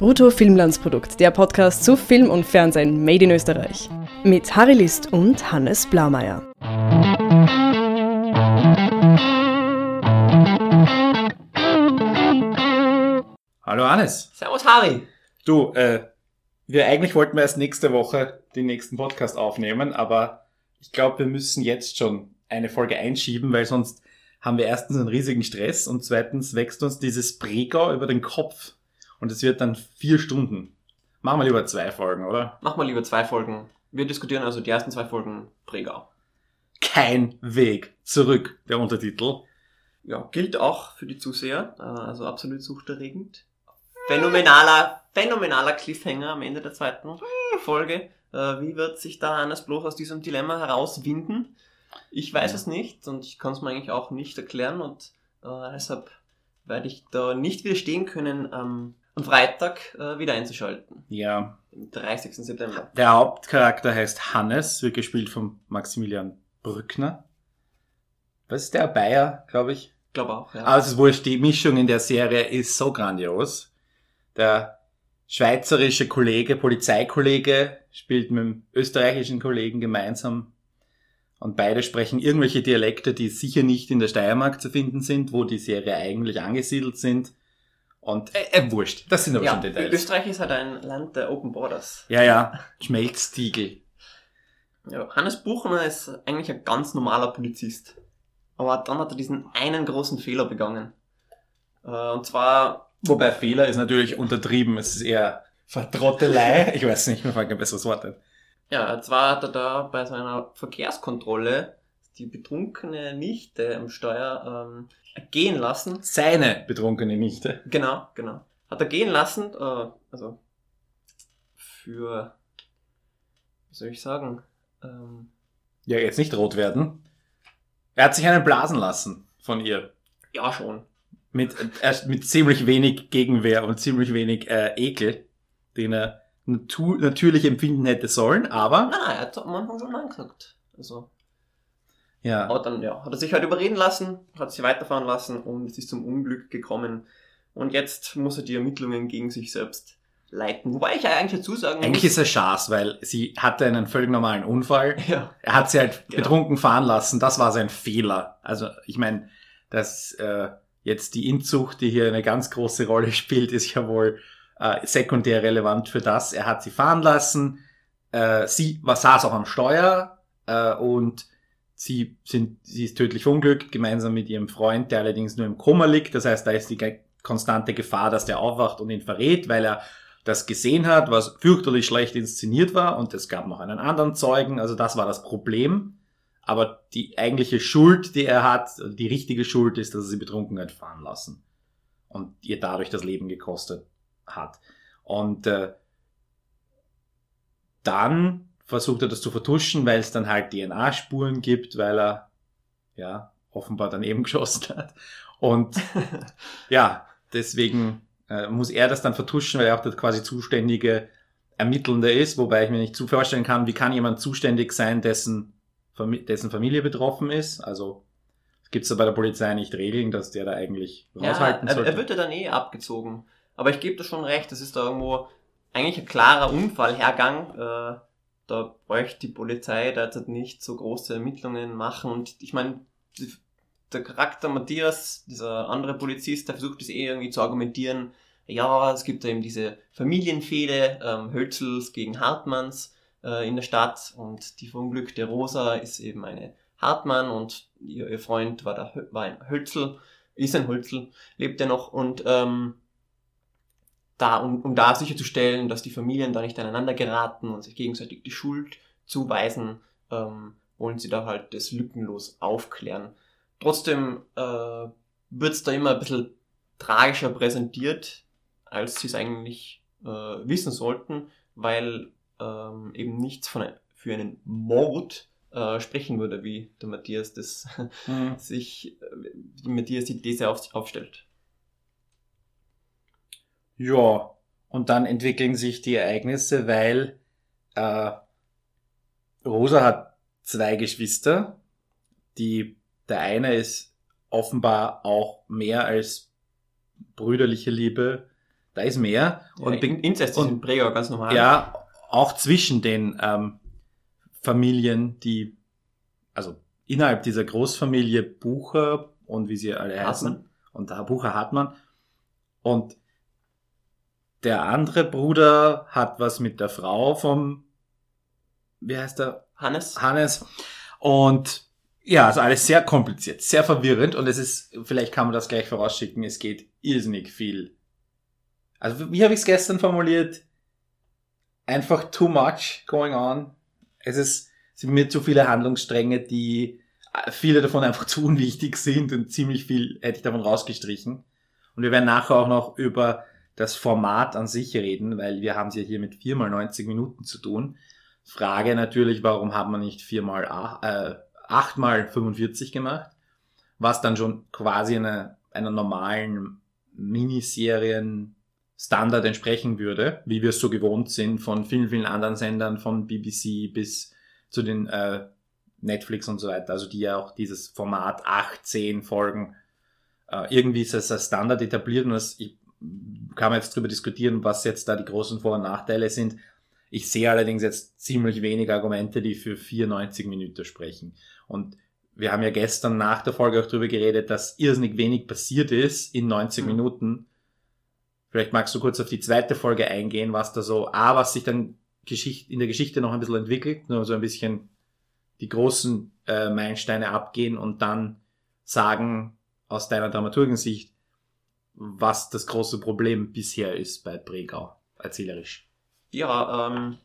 Brutto Filmlandsprodukt, der Podcast zu Film und Fernsehen made in Österreich. Mit Harry List und Hannes Blaumeier. Hallo Hannes. Servus Harry. Du, äh, wir eigentlich wollten wir erst nächste Woche den nächsten Podcast aufnehmen, aber ich glaube, wir müssen jetzt schon eine Folge einschieben, weil sonst haben wir erstens einen riesigen Stress und zweitens wächst uns dieses Prägau über den Kopf und es wird dann vier Stunden. Machen wir lieber zwei Folgen, oder? Machen wir lieber zwei Folgen. Wir diskutieren also die ersten zwei Folgen Prägau. Kein Weg zurück, der Untertitel. Ja, gilt auch für die Zuseher, äh, also absolut suchterregend. Phänomenaler, phänomenaler Cliffhanger am Ende der zweiten Folge. Äh, Wie wird sich da Hannes Bloch aus diesem Dilemma herauswinden? Ich weiß Ja. es nicht und ich kann es mir eigentlich auch nicht erklären und äh, deshalb werde ich da nicht widerstehen können, ähm, am Freitag äh, wieder einzuschalten. Ja, Am 30. September. der Hauptcharakter heißt Hannes, wird gespielt von Maximilian Brückner. Was ist der? Bayer, glaube ich. Glaube auch, ja. Ist wurscht, die Mischung in der Serie ist so grandios. Der schweizerische Kollege, Polizeikollege, spielt mit dem österreichischen Kollegen gemeinsam. Und beide sprechen irgendwelche Dialekte, die sicher nicht in der Steiermark zu finden sind, wo die Serie eigentlich angesiedelt sind. Und äh, äh wurscht, das sind aber ja, schon Details. Österreich ist halt ein Land der Open Borders. Ja, ja, Schmelztiegel. Ja, Hannes Buchner ist eigentlich ein ganz normaler Polizist. Aber dann hat er diesen einen großen Fehler begangen. Äh, und zwar, Wobei Fehler ist natürlich untertrieben, es ist eher Vertrottelei. Ich weiß nicht, mir fällt kein besseres Wort ein. ja, zwar hat er da bei seiner Verkehrskontrolle die betrunkene Nichte am Steuer ähm, gehen lassen. Seine betrunkene Nichte. Genau, genau. Hat er gehen lassen, äh, also für, wie soll ich sagen, ähm, Ja, jetzt nicht rot werden. Er hat sich einen blasen lassen von ihr. ja schon. Mit, erst mit ziemlich wenig Gegenwehr und ziemlich wenig äh, Ekel, den er natu natürlich empfinden hätte sollen, aber Nein, nein, er hat am Anfang schon Nein gesagt. Also, ja. Aber dann ja, hat er sich halt überreden lassen, hat sie weiterfahren lassen und es ist zum Unglück gekommen. Und jetzt muss er die Ermittlungen gegen sich selbst leiten. Wobei ich ja eigentlich dazu sagen Eigentlich ist er Schaß, weil sie hatte einen völlig normalen Unfall. ja, Er hat sie halt Genau. betrunken fahren lassen. Das war sein Fehler. Also ich meine, dass äh, jetzt die Inzucht, die hier eine ganz große Rolle spielt, ist ja wohl äh, sekundär relevant für das. Er hat sie fahren lassen. Äh, sie war, saß auch am Steuer äh, und sie, sind, sie ist tödlich verunglückt, gemeinsam mit ihrem Freund, der allerdings nur im Koma liegt. Das heißt, da ist die konstante Gefahr, dass der aufwacht und ihn verrät, weil er das gesehen hat, was fürchterlich schlecht inszeniert war und es gab noch einen anderen Zeugen. Also das war das Problem. Aber die eigentliche Schuld, die er hat, die richtige Schuld ist, dass er sie betrunken hat fahren lassen und ihr dadurch das Leben gekostet hat. Und äh, dann versucht er das zu vertuschen, weil es dann halt DNA-Spuren gibt, weil er ja offenbar daneben geschossen hat. Und ja, deswegen äh, muss er das dann vertuschen, weil er auch der quasi zuständige Ermittelnde ist, wobei ich mir nicht zu vorstellen kann, wie kann jemand zuständig sein, dessen, dessen Familie betroffen ist. Also gibt es da bei der Polizei nicht Regeln, dass der da eigentlich ja raushalten er, sollte. er wird ja dann eh abgezogen. Aber ich gebe da schon recht, das ist da irgendwo eigentlich ein klarer Unfallhergang. Äh, da bräuchte die Polizei derzeit nicht so große Ermittlungen machen. Und ich meine, der Charakter Matthias, dieser andere Polizist, der versucht es eh irgendwie zu argumentieren, ja, es gibt eben diese Familienfehde, ähm, Hölzels gegen Hartmanns äh, in der Stadt. Und die verunglückte Rosa ist eben eine Hartmann und ihr, ihr Freund war, der, war ein Hölzel, ist ein Hölzel, lebt er noch. Und ähm, da, um, um da sicherzustellen, dass die Familien da nicht aneinander geraten und sich gegenseitig die Schuld zuweisen, ähm, wollen sie da halt das lückenlos aufklären. Trotzdem äh, wird es da immer ein bisschen tragischer präsentiert, als sie es eigentlich äh, wissen sollten, weil ähm, eben nichts von ein, für einen Mord äh, sprechen würde, wie der Matthias das Mhm. sich, äh, wie Matthias die These auf, aufstellt. Ja, und dann entwickeln sich die Ereignisse, weil äh, Rosa hat zwei Geschwister. Die, der eine ist offenbar auch mehr als brüderliche Liebe Da ist mehr. Und und ja, be- Inzest ist und- in Prägau ganz normal. ja, auch zwischen den ähm, Familien, die, also innerhalb dieser Großfamilie Bucher und wie sie alle heißen, Hartmann. und der Bucher Hartmann. Und der andere Bruder hat was mit der Frau vom, wie heißt der? Hannes? Hannes. Und ja, also alles sehr kompliziert, sehr verwirrend und es ist, vielleicht kann man das gleich vorausschicken, es geht irrsinnig viel. Also wie habe ich es gestern formuliert? Einfach too much going on. Es ist, es sind mir zu viele Handlungsstränge, die äh, viele davon einfach zu unwichtig sind und ziemlich viel hätte ich davon rausgestrichen. Und wir werden nachher auch noch über das Format an sich reden, weil wir haben es ja hier mit viermal 90 Minuten zu tun. Frage natürlich, warum hat man nicht viermal, äh, achtmal 45 gemacht? Was dann schon quasi eine, einer normalen Miniserien Standard entsprechen würde, wie wir es so gewohnt sind von vielen, vielen anderen Sendern, von BBC bis zu den äh, Netflix und so weiter, also die ja auch dieses Format 8, 10 Folgen, äh, irgendwie ist das als Standard etabliert und das, ich, kann man jetzt drüber diskutieren, was jetzt da die großen Vor- und Nachteile sind. Ich sehe allerdings jetzt ziemlich wenige Argumente, die für 94 Minuten sprechen. Und wir haben ja gestern nach der Folge auch drüber geredet, dass irrsinnig wenig passiert ist in 90 Mhm. Minuten. Vielleicht magst du kurz auf die zweite Folge eingehen, was da so, A, was sich dann Geschicht, in der Geschichte noch ein bisschen entwickelt, nur so ein bisschen die großen äh, Meilensteine abgehen und dann sagen aus deiner Dramaturgensicht, was das große Problem bisher ist bei Bregau, erzählerisch. Ja, ähm,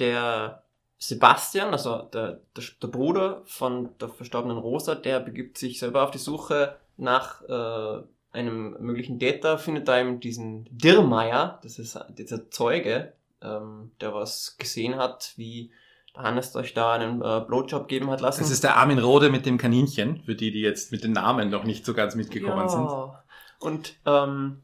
der Sebastian, also der, der, der Bruder von der verstorbenen Rosa, der begibt sich selber auf die Suche nach äh, einem möglichen Täter, findet da eben diesen Dirrmeier, das ist dieser Zeuge, ähm, der was gesehen hat, wie Hannes euch da einen äh, Blowjob geben hat lassen. Das ist der Armin Rode mit dem Kaninchen, für die, die jetzt mit den Namen noch nicht so ganz mitgekommen sind. Und ähm,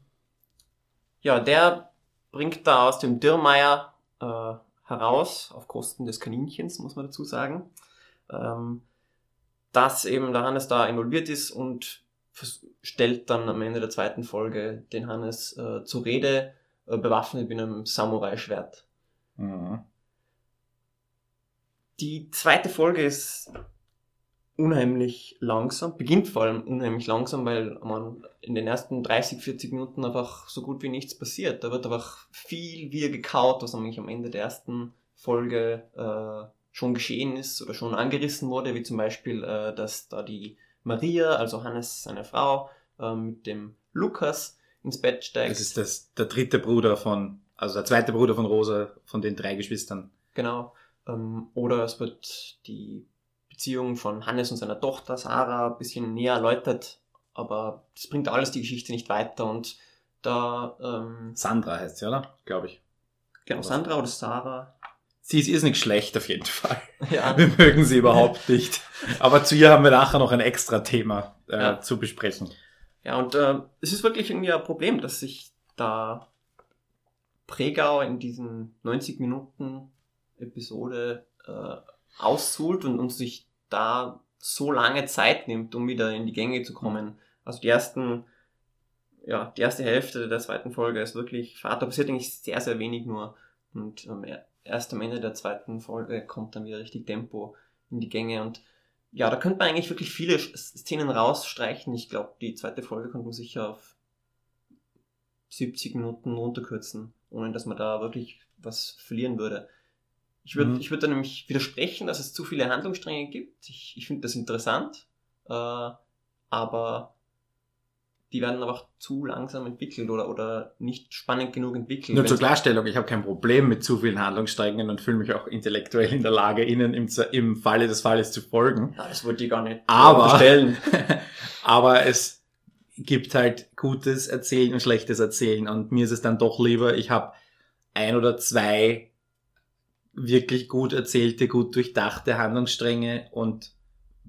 ja, der bringt da aus dem Dirrmeier äh, heraus, auf Kosten des Kaninchens, muss man dazu sagen, ähm, dass eben der Hannes da involviert ist und stellt dann am Ende der zweiten Folge den Hannes äh, zur Rede, äh, bewaffnet mit einem Samurai-Schwert. Mhm. Die zweite Folge ist unheimlich langsam, beginnt vor allem unheimlich langsam, weil man in den ersten 30, 40 Minuten einfach so gut wie nichts passiert. Da wird einfach viel wieder gekaut, was nämlich am Ende der ersten Folge äh, schon geschehen ist oder schon angerissen wurde, wie zum Beispiel, äh, dass da die Maria, also Hannes, seine Frau, äh, mit dem Lukas ins Bett steigt. Das ist das, der dritte Bruder von, also der zweite Bruder von Rosa, von den drei Geschwistern. Genau. Ähm, oder es wird die Beziehung von Hannes und seiner Tochter Sarah ein bisschen näher erläutert, aber das bringt alles die Geschichte nicht weiter und da, ähm, Sandra heißt sie, oder? Glaube ich. genau, Sandra oder Sarah, Sie ist irrsinnig schlecht auf jeden Fall. ja, Wir mögen sie überhaupt nicht. Aber zu ihr haben wir nachher noch ein extra Thema äh, Ja. zu besprechen. ja, und äh, es ist wirklich irgendwie ein Problem, dass sich da Pregau in diesen 90 Minuten Episode äh, auszult und, und sich da so lange Zeit nimmt, um wieder in die Gänge zu kommen. Also die ersten, ja, die erste Hälfte der zweiten Folge ist wirklich, Vater passiert eigentlich sehr, sehr wenig nur. Und ähm, er- erst am Ende der zweiten Folge kommt dann wieder richtig Tempo in die Gänge und ja, da könnte man eigentlich wirklich viele Szenen rausstreichen. Ich glaube, die zweite Folge könnte man sicher auf 70 Minuten runterkürzen, ohne dass man da wirklich was verlieren würde. Ich würde Mhm. ich würd da nämlich widersprechen, dass es zu viele Handlungsstränge gibt. Ich, ich finde das interessant, äh, aber die werden einfach zu langsam entwickelt oder, oder nicht spannend genug entwickelt. Nur zur Klarstellung, ich habe kein Problem mit zu vielen Handlungssträngen und fühle mich auch intellektuell in der Lage, ihnen im, im Falle des Falles zu folgen. Ja, das wollte ich gar nicht Aber- unterstellen. Aber es gibt halt gutes Erzählen und schlechtes Erzählen und mir ist es dann doch lieber, ich habe ein oder zwei wirklich gut erzählte, gut durchdachte Handlungsstränge und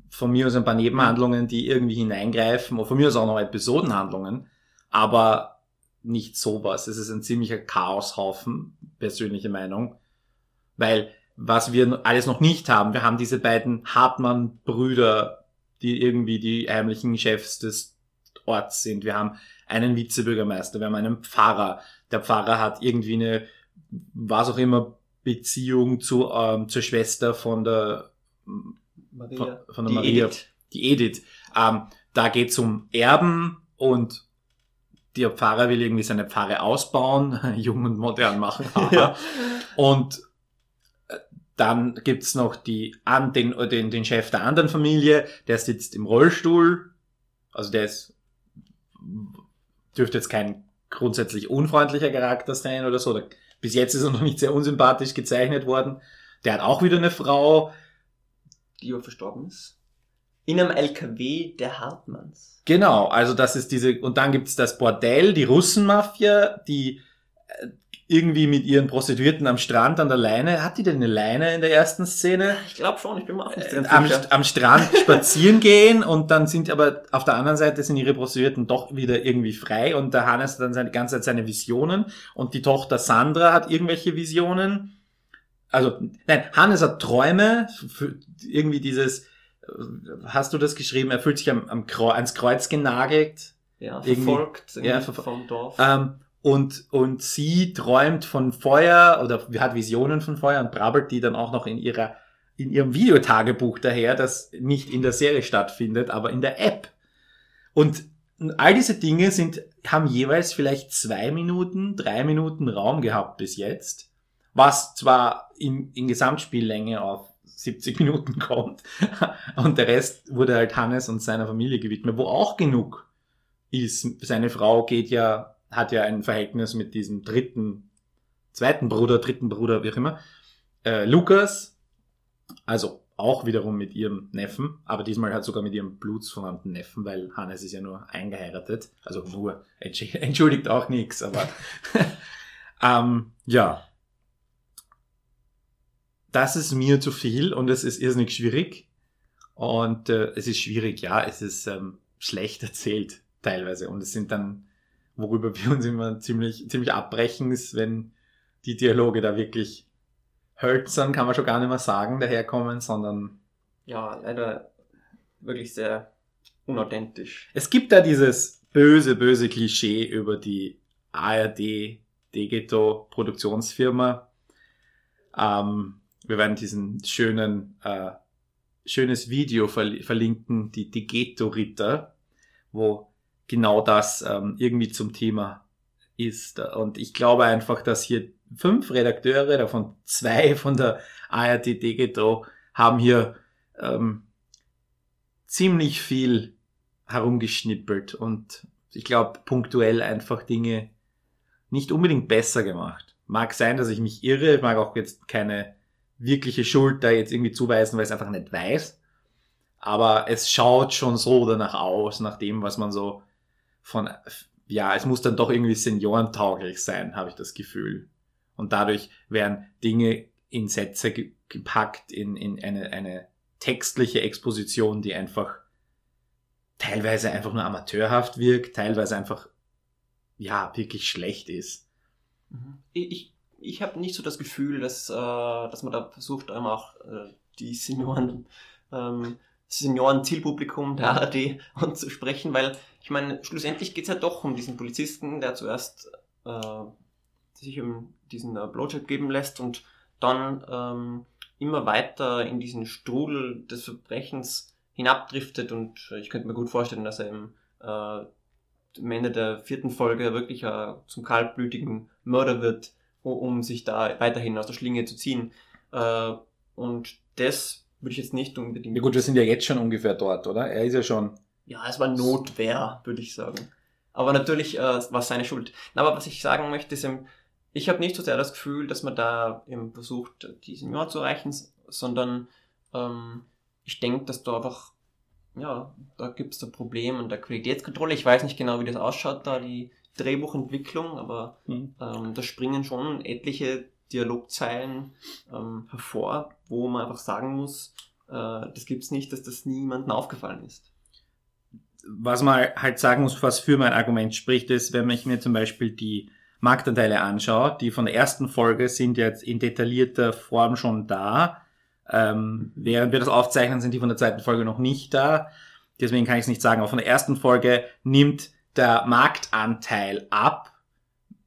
von mir aus ein paar Nebenhandlungen, die irgendwie hineingreifen, oder von mir aus auch noch Episodenhandlungen, aber nicht sowas. Es ist ein ziemlicher Chaoshaufen, persönliche Meinung, weil was wir alles noch nicht haben, wir haben diese beiden Hartmann-Brüder, die irgendwie die heimlichen Chefs des Orts sind. Wir haben einen Vizebürgermeister, wir haben einen Pfarrer. Der Pfarrer hat irgendwie eine, was auch immer, Beziehung zu, ähm, zur Schwester von der, Maria. von, von der Die Maria, Edith. die Edith. Ähm, da geht's um Erben und der Pfarrer will irgendwie seine Pfarre ausbauen, jung und modern machen. Ja. Und äh, dann gibt's noch die, an, den, den, den Chef der anderen Familie, der sitzt im Rollstuhl. Also der ist, dürfte jetzt kein grundsätzlich unfreundlicher Charakter sein oder so. Bis jetzt ist er noch nicht sehr unsympathisch gezeichnet worden. Der hat auch wieder eine Frau. die auch verstorben ist. In einem LKW der Hartmanns. Genau, also das ist diese, und dann gibt's das Bordell, die Russenmafia, die äh, irgendwie mit ihren Prostituierten am Strand an der Leine, hat die denn eine Leine in der ersten Szene? Ich glaube schon, ich bin mir auch nicht Äh, ganz am, sicher. am Strand spazieren gehen und dann sind aber auf der anderen Seite sind ihre Prostituierten doch wieder irgendwie frei und der Hannes hat dann seine die ganze Zeit seine Visionen und die Tochter Sandra hat irgendwelche Visionen. Also, nein, Hannes hat Träume, für irgendwie dieses, äh, hast du das geschrieben, er fühlt sich am, am Kreuz, ans Kreuz genagelt Ja, irgendwie- verfolgt ja, irgendwie verfol- vom Dorf. ähm, und, und sie träumt von Feuer oder hat Visionen von Feuer und brabbelt die dann auch noch in ihrer, in ihrem Videotagebuch daher, das nicht in der Serie stattfindet, aber in der App. Und all diese Dinge sind, haben jeweils vielleicht zwei Minuten, drei Minuten Raum gehabt bis jetzt, was zwar in, in Gesamtspiellänge auf 70 Minuten kommt und der Rest wurde halt Hannes und seiner Familie gewidmet, wo auch genug ist. Seine Frau geht ja, hat ja ein Verhältnis mit diesem dritten, zweiten Bruder, dritten Bruder, wie auch immer, äh, Lukas, also auch wiederum mit ihrem Neffen, aber diesmal hat sogar mit ihrem blutsverwandten Neffen, weil Hannes ist ja nur eingeheiratet, also nur, entsch- entschuldigt auch nichts, aber ähm, ja. Das ist mir zu viel und es ist irrsinnig schwierig. Und äh, es ist schwierig, ja, es ist ähm, schlecht erzählt teilweise. Und es sind dann, worüber wir uns immer ziemlich, ziemlich abbrechen, ist, wenn die Dialoge da wirklich hölzern, kann man schon gar nicht mehr sagen, daherkommen, sondern ja, leider wirklich sehr unauthentisch. es gibt da dieses böse, böse Klischee über die ARD Degeto Produktionsfirma. Ähm, wir werden diesen schönen, äh, schönes Video verli- verlinken, die Degeto Ritter, wo genau das ähm, irgendwie zum Thema ist. Und ich glaube einfach, dass hier fünf Redakteure, davon zwei von der ARD Degeto, haben hier ähm, ziemlich viel herumgeschnippelt und ich glaube punktuell einfach Dinge nicht unbedingt besser gemacht. Mag sein, dass ich mich irre, mag auch jetzt keine wirkliche Schuld da jetzt irgendwie zuweisen, weil ich es einfach nicht weiß. Aber es schaut schon so danach aus, nach dem, was man so von, ja, es muss dann doch irgendwie seniorentauglich sein, habe ich das Gefühl. Und dadurch werden Dinge in Sätze ge gepackt, in, in eine, eine textliche Exposition, die einfach teilweise einfach nur amateurhaft wirkt, teilweise einfach, ja, wirklich schlecht ist. Ich, ich, ich habe nicht so das Gefühl, dass, äh, dass man da versucht, einem auch äh, die Senioren, ähm, Senioren-Zielpublikum der ARD anzusprechen, weil ich meine, schlussendlich geht's ja doch um diesen Polizisten, der zuerst äh, sich um diesen äh, Blowjob geben lässt und dann ähm, immer weiter in diesen Strudel des Verbrechens hinabdriftet und ich könnte mir gut vorstellen, dass er im äh, am Ende der vierten Folge wirklich äh, zum kaltblütigen Mörder wird, um sich da weiterhin aus der Schlinge zu ziehen. Äh, und das würde ich jetzt nicht unbedingt. Ja gut, wir sind ja jetzt schon ungefähr dort, oder? Er ist ja schon. Ja, es war Notwehr, würde ich sagen. Aber natürlich äh, war es seine Schuld. Aber was ich sagen möchte, ist, eben, ich habe nicht so sehr das Gefühl, dass man da eben versucht, die Senioren zu erreichen, sondern ähm, ich denke, dass da einfach, ja, da gibt es ein Problem an der Qualitätskontrolle. Ich weiß nicht genau, wie das ausschaut, da die Drehbuchentwicklung, aber Hm. ähm, da springen schon etliche Dialogzeilen ähm, hervor, wo man einfach sagen muss, äh, das gibt's nicht, dass das niemandem aufgefallen ist. Was man halt sagen muss, was für mein Argument spricht, ist, wenn ich mir zum Beispiel die Marktanteile anschaue, die von der ersten Folge sind jetzt in detaillierter Form schon da. Ähm, während wir das aufzeichnen, sind die von der zweiten Folge noch nicht da. Deswegen kann ich es nicht sagen. Aber von der ersten Folge nimmt der Marktanteil ab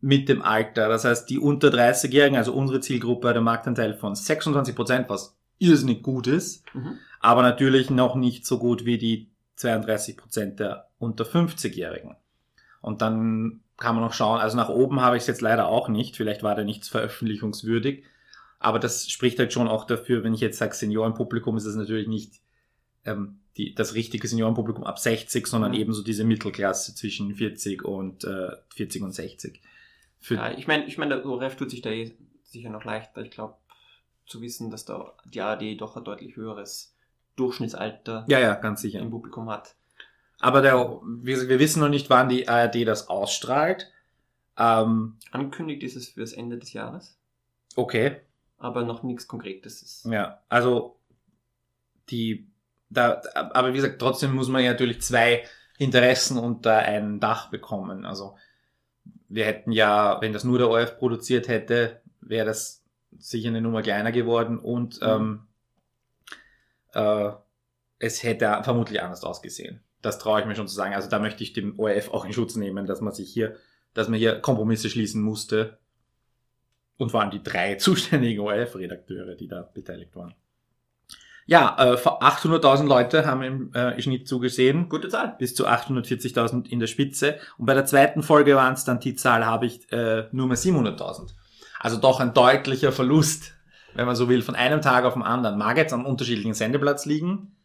mit dem Alter. Das heißt, die unter 30-Jährigen, also unsere Zielgruppe, hat einen Marktanteil von 26 Prozent, was irrsinnig gut ist, Mhm. aber natürlich noch nicht so gut wie die 32 Prozent der unter 50-Jährigen. Und dann kann man noch schauen, also nach oben habe ich es jetzt leider auch nicht, vielleicht war da nichts veröffentlichungswürdig, aber das spricht halt schon auch dafür, wenn ich jetzt sage Seniorenpublikum, ist es natürlich nicht ähm, die, das richtige Seniorenpublikum ab 60, sondern Mhm. ebenso diese Mittelklasse zwischen 40 und äh, 40 und 60. Für, Ja, ich meine, ich mein, der ORF tut sich da eh sicher noch leichter. Ich glaube, zu wissen, dass da die ARD doch ein deutlich höheres Durchschnittsalter ja, ja, ganz sicher. im Publikum hat. Aber der, wir, wir wissen noch nicht, wann die ARD das ausstrahlt. Ähm, Angekündigt ist es fürs Ende des Jahres, okay, aber noch nichts Konkretes. Ist. ja, also die, da, aber wie gesagt, trotzdem muss man ja natürlich zwei Interessen unter ein Dach bekommen. Also wir hätten ja, wenn das nur der ORF produziert hätte, wäre das sicher eine Nummer kleiner geworden und Mhm. ähm, äh, es hätte vermutlich anders ausgesehen. Das traue ich mir schon zu sagen. Also da möchte ich dem ORF auch in Schutz nehmen, dass man sich hier, dass man hier Kompromisse schließen musste. Und allem die drei zuständigen ORF-Redakteure, die da beteiligt waren. Ja, äh, 800.000 Leute haben im äh, Schnitt zugesehen Gute Zahl. bis zu 840.000 in der Spitze. Und bei der zweiten Folge waren es dann die Zahl, habe ich äh, nur mehr 700.000. Also doch ein deutlicher Verlust, wenn man so will, von einem Tag auf den anderen. Mag jetzt am unterschiedlichen Sendeplatz liegen.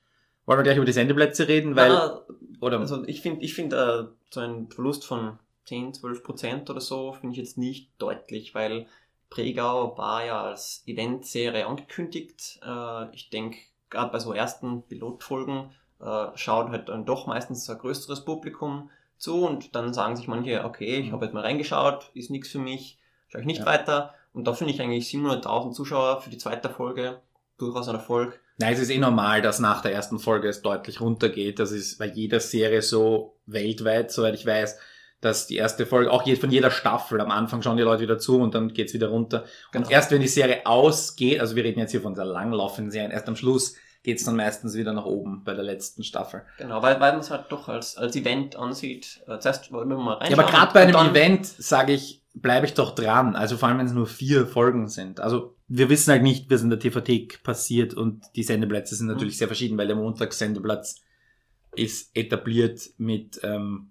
Wollen wir gleich über die Sendeplätze reden, weil Ah, oder also ich finde, ich find, äh, so ein Verlust von 10, 12 Prozent oder so finde ich jetzt nicht deutlich, weil Pregau war ja als Eventserie angekündigt. Äh, ich denke, gerade bei so ersten Pilotfolgen äh, schaut halt dann doch meistens ein größeres Publikum zu und dann sagen sich manche, okay, ich habe jetzt mal reingeschaut, ist nichts für mich, schaue ich nicht Ja. weiter. Und da finde ich eigentlich 700.000 Zuschauer für die zweite Folge durchaus ein Erfolg. Nein, es ist eh normal, dass nach der ersten Folge es deutlich runtergeht. Das ist bei jeder Serie so weltweit, soweit ich weiß, dass die erste Folge, auch von jeder Staffel, am Anfang schauen die Leute wieder zu und dann geht's wieder runter. Genau. Und erst wenn die Serie ausgeht, also wir reden jetzt hier von sehr langlaufenden Serien, erst am Schluss geht's dann meistens wieder nach oben bei der letzten Staffel. Genau, weil, weil man es halt doch als, als Event ansieht. Äh, Zuerst wollen wir mal Ja, aber gerade bei einem Event sage ich, bleibe ich doch dran. Also vor allem, wenn es nur vier Folgen sind. Also wir wissen halt nicht, was in der TV-Thek passiert und die Sendeplätze sind natürlich Mhm. sehr verschieden, weil der Montagssendeplatz ist etabliert mit, ähm,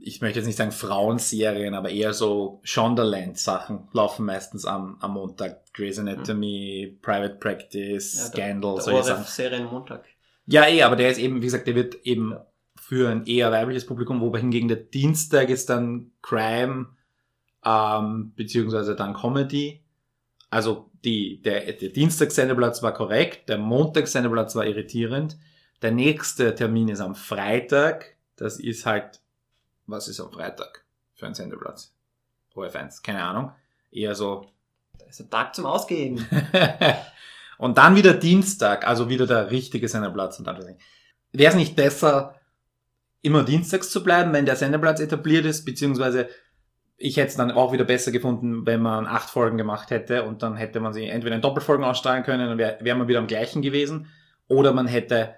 ich möchte jetzt nicht sagen Frauenserien, aber eher so Shondaland-Sachen laufen meistens am, am Montag. Grey's Anatomy, Private Practice, Ja, der- Scandal, Der solche Sachen. ORF-Serienmontag. Ja, eh, aber der ist eben, wie gesagt, der wird eben Ja. Für ein eher weibliches Publikum, wobei hingegen der Dienstag ist dann Crime, ähm, beziehungsweise dann Comedy. Also die, der, der Dienstagssendeplatz war korrekt, der Montagssendeplatz war irritierend. Der nächste Termin ist am Freitag. Das ist halt, was ist am Freitag für ein Sendeplatz? OF1, keine Ahnung. Eher so Da ist der Tag zum Ausgehen. und dann wieder Dienstag, also wieder der richtige Sendeplatz. Wäre es nicht besser, immer dienstags zu bleiben, wenn der Sendeplatz etabliert ist, beziehungsweise ich hätte es dann auch wieder besser gefunden, wenn man acht Folgen gemacht hätte und dann hätte man sie entweder in Doppelfolgen ausstrahlen können und wäre wär man wieder am gleichen gewesen, oder man hätte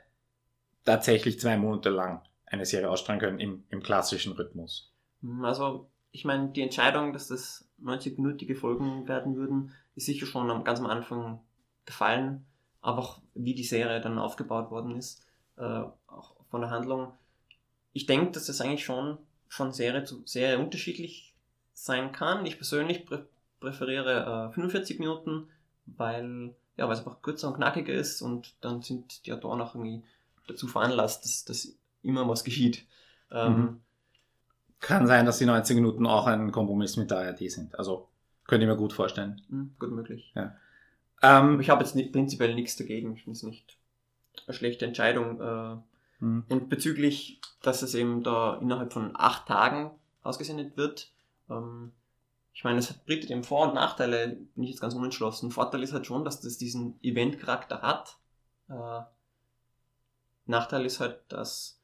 tatsächlich zwei Monate lang eine Serie ausstrahlen können im, im klassischen Rhythmus. Hm, Also, ich meine, die Entscheidung, dass das 90-minütige Folgen werden würden, ist sicher schon am, ganz am Anfang gefallen. Aber auch wie die Serie dann aufgebaut worden ist, äh, auch von der Handlung. Ich denke, dass das eigentlich schon von Serie zu Serie unterschiedlich sein kann. Ich persönlich prä präferiere äh, 45 Minuten, weil ja, weil es einfach kürzer und knackiger ist und dann sind die Autoren auch irgendwie dazu veranlasst, dass, dass immer was geschieht. Ähm, Mhm. Kann sein, dass die 90 Minuten auch ein Kompromiss mit der ARD sind. Also könnte ich mir gut vorstellen. hm, gut möglich. Ähm, Aber ich habe jetzt nicht, prinzipiell nichts dagegen. Ich finde es nicht eine schlechte Entscheidung. Äh, hm. und bezüglich, dass es eben da innerhalb von acht Tagen ausgesendet wird, ähm, ich meine, es hat bietet eben Vor- und Nachteile, bin ich jetzt ganz unentschlossen. Vorteil ist halt schon, dass das diesen Event-Charakter hat. Äh, Nachteil ist halt, dass,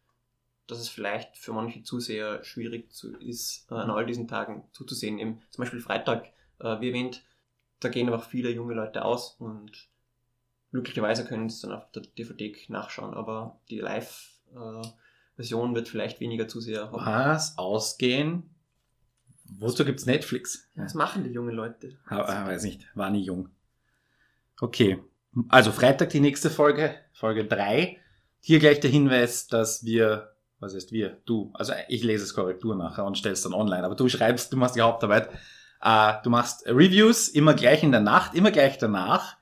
dass es vielleicht für manche Zuseher schwierig zu, ist, äh, an all diesen Tagen zuzusehen. Eben zum Beispiel Freitag, äh, wie erwähnt, da gehen einfach viele junge Leute aus und glücklicherweise können sie dann auf der DVD nachschauen, aber die Live, äh, Version wird vielleicht weniger Zuseher haben. Was? Ausgehen? Wozu gibt's Netflix? Was machen die jungen Leute? Ha, ah, weiß nicht, war nie jung. Okay, also Freitag die nächste Folge, Folge 3. Hier gleich der Hinweis, dass wir, was heißt wir, du, also ich lese es Korrektur nachher und stell's dann online, aber du schreibst, du machst die Hauptarbeit. Äh, du machst Reviews immer gleich in der Nacht, immer gleich danach.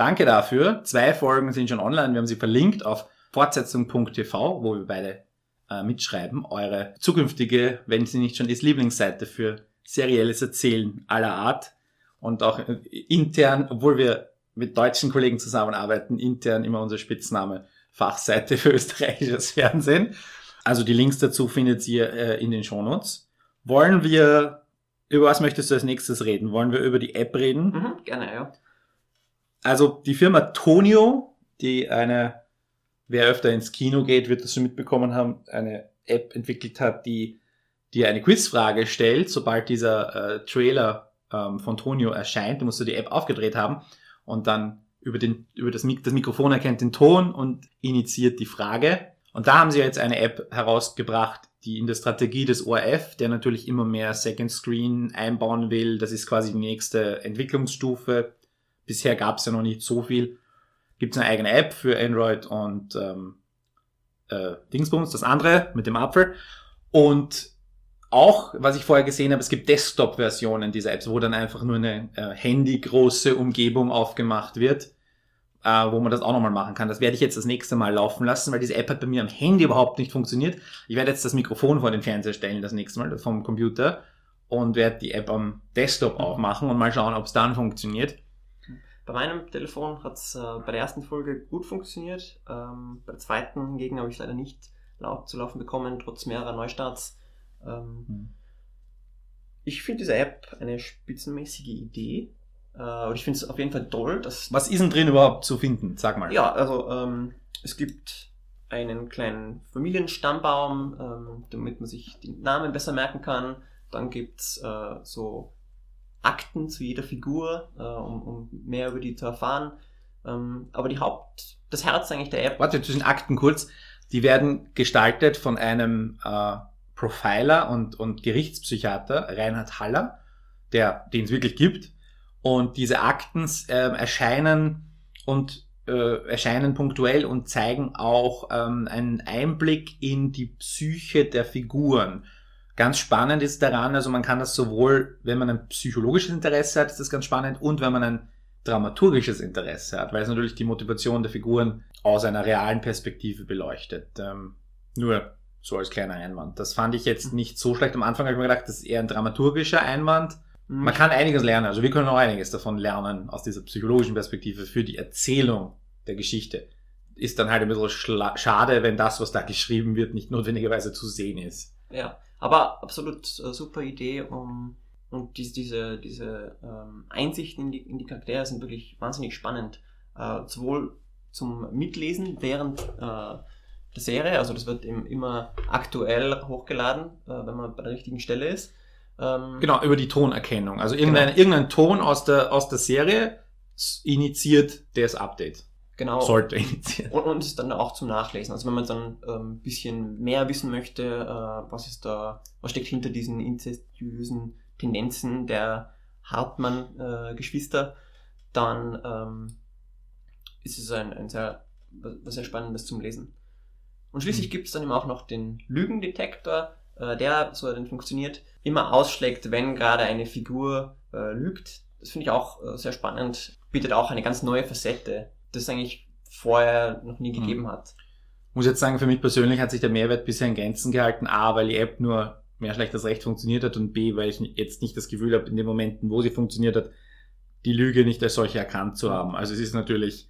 Danke dafür. Zwei Folgen sind schon online. Wir haben sie verlinkt auf fortsetzung.tv, wo wir beide äh, mitschreiben. Eure zukünftige, wenn sie nicht schon ist, Lieblingsseite für serielles Erzählen aller Art. Und auch äh, intern, obwohl wir mit deutschen Kollegen zusammenarbeiten, intern immer unser Spitzname Fachseite für österreichisches Fernsehen. Also die Links dazu findet ihr äh, in den Shownotes. Wollen wir, über was möchtest du als nächstes reden? Wollen wir über die App reden? Mhm, gerne, ja. Also die Firma Tonio, die eine, wer öfter ins Kino geht, wird das schon mitbekommen haben, eine App entwickelt hat, die dir eine Quizfrage stellt, sobald dieser äh, Trailer ähm, von Tonio erscheint. Du musst du die App aufgedreht haben und dann über, den, über das, Mik das Mikrofon erkennt den Ton und initiiert die Frage. Und da haben sie jetzt eine App herausgebracht, die in der Strategie des ORF, der natürlich immer mehr Second Screen einbauen will, das ist quasi die nächste Entwicklungsstufe. Bisher gab es ja noch nicht so viel. Gibt es eine eigene App für Android und ähm, äh, Dingsbums, das andere mit dem Apfel. Und auch, was ich vorher gesehen habe, es gibt Desktop-Versionen dieser Apps, wo dann einfach nur eine äh, handygroße Umgebung aufgemacht wird, äh, wo man das auch nochmal machen kann. Das werde ich jetzt das nächste Mal laufen lassen, weil diese App hat bei mir am Handy überhaupt nicht funktioniert. Ich werde jetzt das Mikrofon vor den Fernseher stellen, das nächste Mal vom Computer und werde die App am Desktop aufmachen und mal schauen, ob es dann funktioniert. Bei meinem Telefon hat es äh, bei der ersten Folge gut funktioniert. Ähm, bei der zweiten hingegen habe ich leider nicht laut zu laufen bekommen, trotz mehrerer Neustarts. Ähm, Hm. Ich finde diese App eine spitzenmäßige Idee. Äh, und ich finde es auf jeden Fall toll, dass. Was ist denn drin überhaupt zu finden? Sag mal. Ja, also ähm, es gibt einen kleinen Familienstammbaum, ähm, damit man sich die Namen besser merken kann. Dann gibt's äh, so Akten zu jeder Figur, äh, um, um mehr über die zu erfahren. Ähm, aber die Haupt, das Herz eigentlich der App. Warte, zwischen Akten kurz. Die werden gestaltet von einem äh, Profiler und, und Gerichtspsychiater, Reinhard Haller, der, den es wirklich gibt. Und diese Akten äh, erscheinen und äh, erscheinen punktuell und zeigen auch ähm, einen Einblick in die Psyche der Figuren. Ganz spannend ist daran, also man kann das sowohl, wenn man ein psychologisches Interesse hat, ist das ganz spannend, und wenn man ein dramaturgisches Interesse hat, weil es natürlich die Motivation der Figuren aus einer realen Perspektive beleuchtet. Ähm, nur so als kleiner Einwand. Das fand ich jetzt nicht so schlecht. Am Anfang habe ich mir gedacht, das ist eher ein dramaturgischer Einwand. Man kann einiges lernen, also wir können auch einiges davon lernen aus dieser psychologischen Perspektive für die Erzählung der Geschichte. Ist dann halt ein bisschen schade, wenn das, was da geschrieben wird, nicht notwendigerweise zu sehen ist. Ja, aber absolut äh, super Idee, um und diese, diese, diese ähm, Einsichten in die, in die Charaktere sind wirklich wahnsinnig spannend. Äh, sowohl zum Mitlesen während äh, der Serie, also das wird im, immer aktuell hochgeladen, äh, wenn man bei der richtigen Stelle ist. Ähm, Genau, über die Tonerkennung. Also irgendein, irgendein Ton aus der, aus der Serie initiiert das Update. Genau. Sollte initiieren. Und, und ist dann auch zum Nachlesen. Also wenn man dann ein ähm, bisschen mehr wissen möchte, äh, was ist da, was steckt hinter diesen inzestiösen Tendenzen der Hartmann-Geschwister, dann ähm, ist es ein, ein sehr, was sehr Spannendes zum Lesen. Und schließlich Mhm. gibt es dann eben auch noch den Lügendetektor, äh, der, so er denn funktioniert, immer ausschlägt, wenn gerade eine Figur äh, lügt. Das finde ich auch äh, sehr spannend, bietet auch eine ganz neue Facette, das eigentlich vorher noch nie Mhm. gegeben hat. Muss jetzt sagen, für mich persönlich hat sich der Mehrwert bisher in Grenzen gehalten. A, weil die App nur mehr schlecht als recht funktioniert hat und B, weil ich jetzt nicht das Gefühl habe, in den Momenten, wo sie funktioniert hat, die Lüge nicht als solche erkannt zu haben. Also es ist natürlich,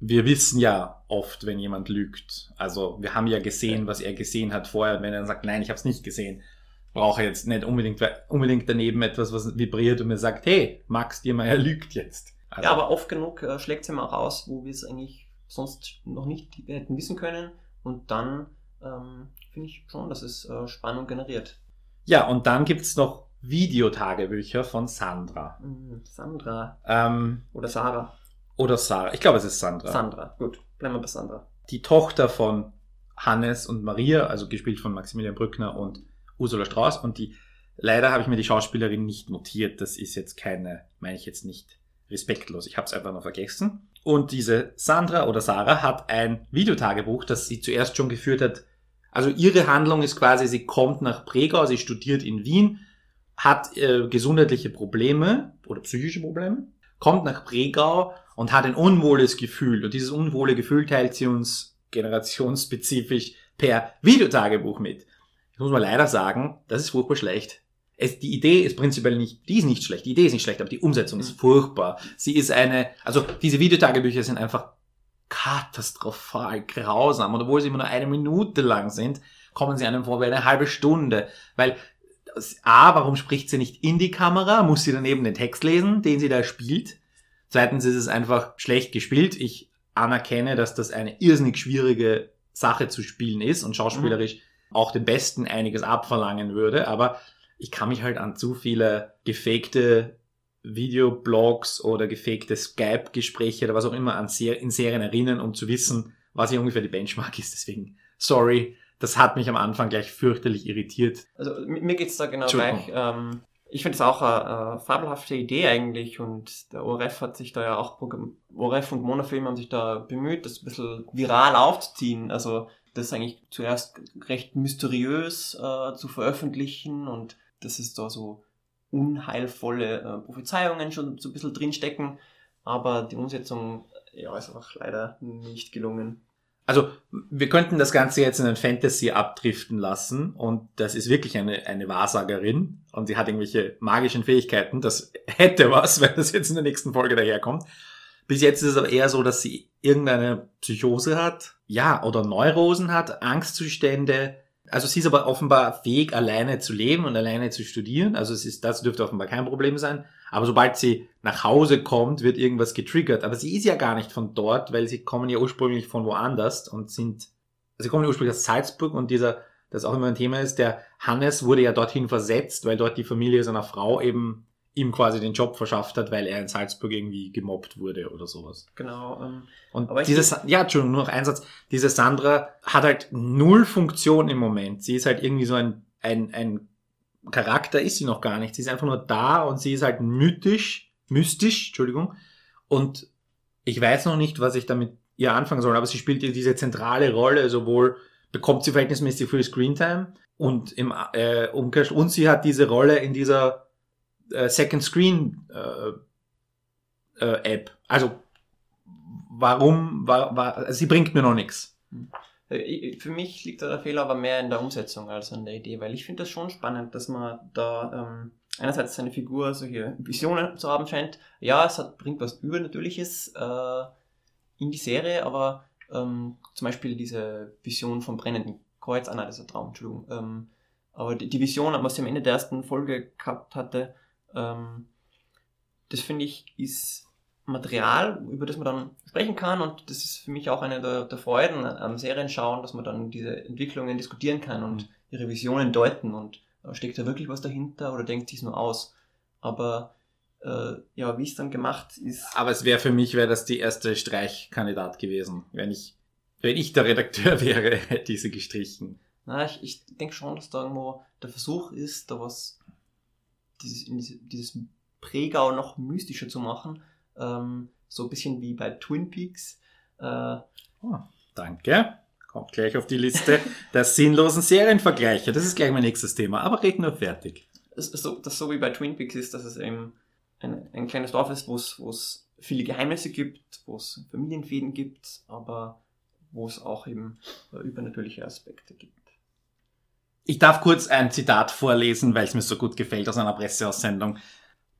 wir wissen ja oft, wenn jemand lügt. Also wir haben ja gesehen, was er gesehen hat vorher. Wenn er dann sagt, nein, ich habe es nicht gesehen, brauche ich jetzt nicht unbedingt, unbedingt daneben etwas, was vibriert und mir sagt, hey, Max Diermeier lügt jetzt. Also, Ja, aber oft genug äh, schlägt es immer auch aus, wo wir es eigentlich sonst noch nicht hätten wissen können. Und dann ähm, finde ich schon, dass es äh, Spannung generiert. ja, und dann gibt's noch Videotagebücher von Sandra. Mhm, Sandra Ähm, oder Sarah. oder Sarah. Ich glaube, es ist Sandra. Sandra, gut, bleiben wir bei Sandra. Die Tochter von Hannes und Maria, also gespielt von Maximilian Brückner und Ursula Strauß. Und die, leider habe ich mir die Schauspielerin nicht notiert. Das ist jetzt keine, meine ich jetzt nicht respektlos. Ich habe es einfach noch vergessen. Und diese Sandra oder Sarah hat ein Videotagebuch, das sie zuerst schon geführt hat. Also ihre Handlung ist quasi, sie kommt nach Pregau, sie studiert in Wien, hat äh, gesundheitliche Probleme oder psychische Probleme, kommt nach Pregau und hat ein unwohles Gefühl. Und dieses unwohle Gefühl teilt sie uns generationsspezifisch per Videotagebuch mit. Ich muss mal leider sagen, das ist furchtbar schlecht. Es, die Idee ist prinzipiell nicht, die ist nicht schlecht, die Idee ist nicht schlecht, aber die Umsetzung ist mhm. furchtbar. Sie ist eine, also diese Videotagebücher sind einfach katastrophal grausam. Und obwohl sie immer nur eine Minute lang sind, kommen sie einem vor wie eine halbe Stunde. Weil, A, warum spricht sie nicht in die Kamera? Muss sie daneben den Text lesen, den sie da spielt? Zweitens ist es einfach schlecht gespielt. Ich anerkenne, dass das eine irrsinnig schwierige Sache zu spielen ist und schauspielerisch mhm. auch den Besten einiges abverlangen würde, aber ich kann mich halt an zu viele gefakte Videoblogs oder gefakte Skype-Gespräche oder was auch immer an Ser in Serien erinnern, um zu wissen, was hier ungefähr die Benchmark ist. Deswegen, sorry, das hat mich am Anfang gleich fürchterlich irritiert. Also mir geht's da genau gleich. Ähm, ich finde es auch eine, eine, fabelhafte Idee eigentlich und der ORF hat sich da ja auch, ORF und Monofilm haben sich da bemüht, das ein bisschen viral aufzuziehen. Also das eigentlich zuerst recht mysteriös äh, zu veröffentlichen und dass es da so unheilvolle äh, Prophezeiungen schon so ein bisschen drinstecken, aber die Umsetzung ja, ist einfach leider nicht gelungen. Also wir könnten das Ganze jetzt in ein Fantasy abdriften lassen und das ist wirklich eine, eine Wahrsagerin und sie hat irgendwelche magischen Fähigkeiten. Das hätte was, wenn das jetzt in der nächsten Folge daherkommt. Bis jetzt ist es aber eher so, dass sie irgendeine Psychose hat, ja, oder Neurosen hat, Angstzustände. Also sie ist aber offenbar fähig, alleine zu leben und alleine zu studieren. Also es ist, das dürfte offenbar kein Problem sein. Aber sobald sie nach Hause kommt, wird irgendwas getriggert. Aber sie ist ja gar nicht von dort, weil sie kommen ja ursprünglich von woanders und sind, sie kommen ja ursprünglich aus Salzburg und dieser, das auch immer ein Thema ist, der Hannes wurde ja dorthin versetzt, weil dort die Familie seiner Frau eben ihm quasi den Job verschafft hat, weil er in Salzburg irgendwie gemobbt wurde oder sowas. Genau. Ähm, und dieses, ja, Entschuldigung, nur noch ein Satz. Diese Sandra hat halt null Funktion im Moment. Sie ist halt irgendwie so ein, ein, ein Charakter ist sie noch gar nicht. Sie ist einfach nur da und sie ist halt mythisch, mystisch, Entschuldigung. Und ich weiß noch nicht, was ich damit ihr anfangen soll, aber sie spielt diese zentrale Rolle, sowohl bekommt sie verhältnismäßig viel Screentime und im äh, Umkehrschluss, und sie hat diese Rolle in dieser äh, Second Screen äh, äh, App. Also warum, war, war, also sie bringt mir noch nichts. Äh, für mich liegt der Fehler aber mehr in der Umsetzung als an der Idee, weil ich finde das schon spannend, dass man da ähm, einerseits seine Figur solche Visionen zu haben scheint. Ja, es hat, bringt was Übernatürliches äh, in die Serie, aber ähm, zum Beispiel diese Vision vom brennenden Kreuz, ah nein, das ist ein Traum, Entschuldigung. Ähm, aber die, die Vision, was sie am Ende der ersten Folge gehabt hatte, ähm, das finde ich ist Material, über das man dann sprechen kann und das ist für mich auch eine der, der Freuden am Serienschauen, dass man dann diese Entwicklungen diskutieren kann und mhm. ihre Visionen deuten und äh, steckt da wirklich was dahinter oder denkt sich nur aus. Aber äh, ja, wie es dann gemacht ist. Aber es wäre für mich, wäre das die erste Streichkandidat gewesen. Wenn ich, wenn ich der Redakteur wäre, hätte ich sie gestrichen. Na, ich, ich denke schon, dass da irgendwo der Versuch ist, da was dieses, dieses Prägau noch mystischer zu machen. Ähm, so ein bisschen wie bei Twin Peaks. Äh, oh, danke. Kommt gleich auf die Liste der sinnlosen Serienvergleiche. Das ist gleich mein nächstes Thema, aber red nur fertig. Das, so, das so wie bei Twin Peaks ist, dass es eben ein, ein kleines Dorf ist, wo es viele Geheimnisse gibt, wo es Familienfäden gibt, aber wo es auch eben äh, übernatürliche Aspekte gibt. Ich darf kurz ein Zitat vorlesen, weil es mir so gut gefällt aus einer Presseaussendung.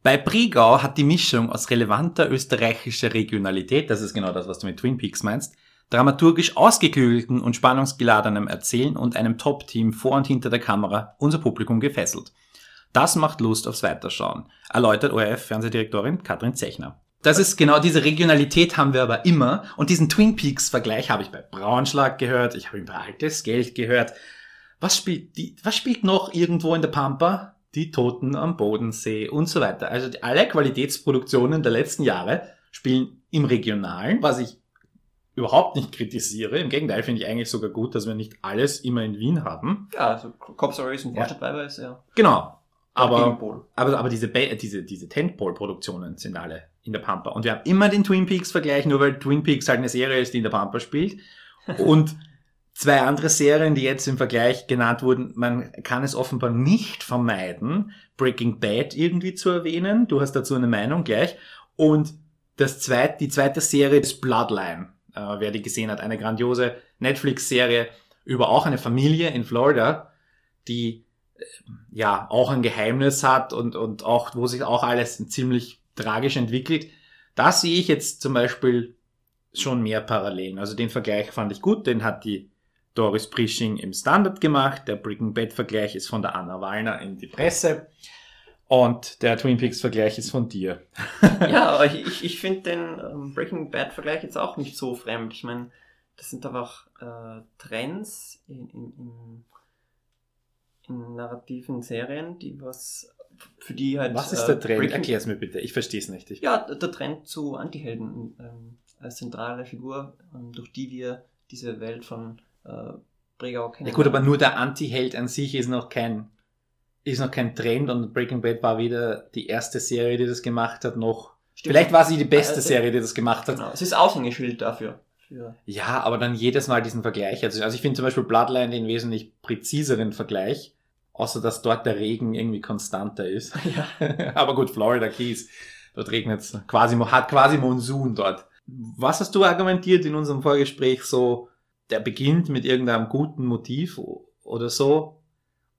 Bei Brigau hat die Mischung aus relevanter österreichischer Regionalität, das ist genau das, was du mit Twin Peaks meinst, dramaturgisch ausgeklügelten und spannungsgeladenem Erzählen und einem Top-Team vor und hinter der Kamera unser Publikum gefesselt. Das macht Lust aufs Weiterschauen, erläutert ORF-Fernsehdirektorin Katrin Zechner. Das ist genau diese Regionalität haben wir aber immer und diesen Twin Peaks Vergleich habe ich bei Braunschlag gehört, ich habe ihn bei Altes Geld gehört was spielt, die, was spielt noch irgendwo in der Pampa? Die Toten am Bodensee und so weiter. Also alle Qualitätsproduktionen der letzten Jahre spielen im Regionalen, was ich überhaupt nicht kritisiere. Im Gegenteil finde ich eigentlich sogar gut, dass wir nicht alles immer in Wien haben. Ja, also Cop Stories und Ja. Vorstadt Weiber ist ja Genau. Aber, aber, aber diese, diese, diese Tentpole-Produktionen sind alle in der Pampa. Und wir haben immer den Twin Peaks-Vergleich, nur weil Twin Peaks halt eine Serie ist, die in der Pampa spielt. Und zwei andere Serien, die jetzt im Vergleich genannt wurden, man kann es offenbar nicht vermeiden, Breaking Bad irgendwie zu erwähnen. Du hast dazu eine Meinung gleich. Und das zweite, die zweite Serie ist Bloodline. Äh, wer die gesehen hat, eine grandiose Netflix-Serie über auch eine Familie in Florida, die äh, ja auch ein Geheimnis hat und, und auch, wo sich auch alles ziemlich tragisch entwickelt. Da sehe ich jetzt zum Beispiel schon mehr Parallelen. Also den Vergleich fand ich gut, den hat die Doris Prisching im Standard gemacht. Der Breaking Bad Vergleich ist von der Anna Wallner in die Presse. Und der Twin Peaks Vergleich ist von dir. ja, aber ich, ich, finde den ähm, Breaking Bad Vergleich jetzt auch nicht so fremd. Ich meine, das sind einfach äh, Trends in, in, in, narrativen Serien, die was für die halt. Was ist äh, der Trend? Breaking- Erklär's mir bitte. Ich verstehe es nicht. Ich, Ja, der der Trend zu Antihelden ähm, als zentrale Figur, ähm, durch die wir diese Welt von äh, Bregau kennen. Ja gut, aber nur der Anti-Held an sich ist noch kein, ist noch kein Trend und Breaking Bad war weder die erste Serie, die das gemacht hat, noch, Stimmt. vielleicht war sie die beste Also, Serie, die das gemacht hat. Genau, es ist Aushängeschild dafür. Für, Ja, aber dann jedes Mal diesen Vergleich. Also, also ich finde zum Beispiel Bloodline den wesentlich präziseren Vergleich, außer dass dort der Regen irgendwie konstanter ist. ja. aber gut, Florida Keys, dort regnet es quasi, hat quasi Monsun dort. Was hast du argumentiert in unserem Vorgespräch so, der beginnt mit irgendeinem guten Motiv oder so